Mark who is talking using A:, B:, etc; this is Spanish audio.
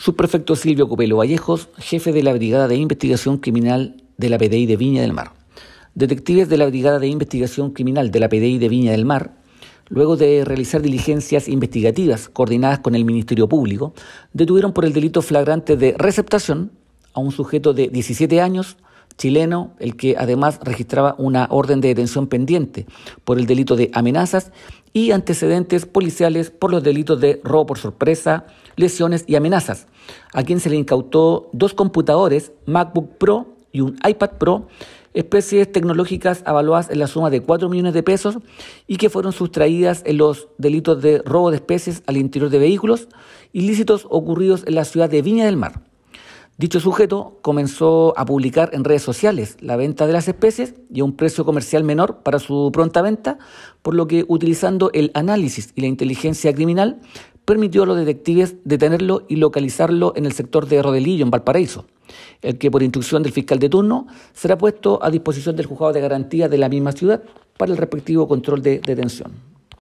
A: Subprefecto Silvio Copelo Vallejos, jefe de la Brigada de Investigación Criminal de la PDI de Viña del Mar. Detectives de la Brigada de Investigación Criminal de la PDI de Viña del Mar, luego de realizar diligencias investigativas coordinadas con el Ministerio Público, detuvieron por el delito flagrante de receptación a un sujeto de 17 años, chileno, el que además registraba una orden de detención pendiente por el delito de amenazas y antecedentes policiales por los delitos de robo por sorpresa, lesiones y amenazas, a quien se le incautó dos computadores, MacBook Pro y un iPad Pro, especies tecnológicas avaluadas en la suma de 4 millones de pesos y que fueron sustraídas en los delitos de robo de especies al interior de vehículos ilícitos ocurridos en la ciudad de Viña del Mar. Dicho sujeto comenzó a publicar en redes sociales la venta de las especies y a un precio comercial menor para su pronta venta, por lo que utilizando el análisis y la inteligencia criminal permitió a los detectives detenerlo y localizarlo en el sector de Rodelillo, en Valparaíso, el que por instrucción del fiscal de turno será puesto a disposición del juzgado de garantía de la misma ciudad para el respectivo control de detención.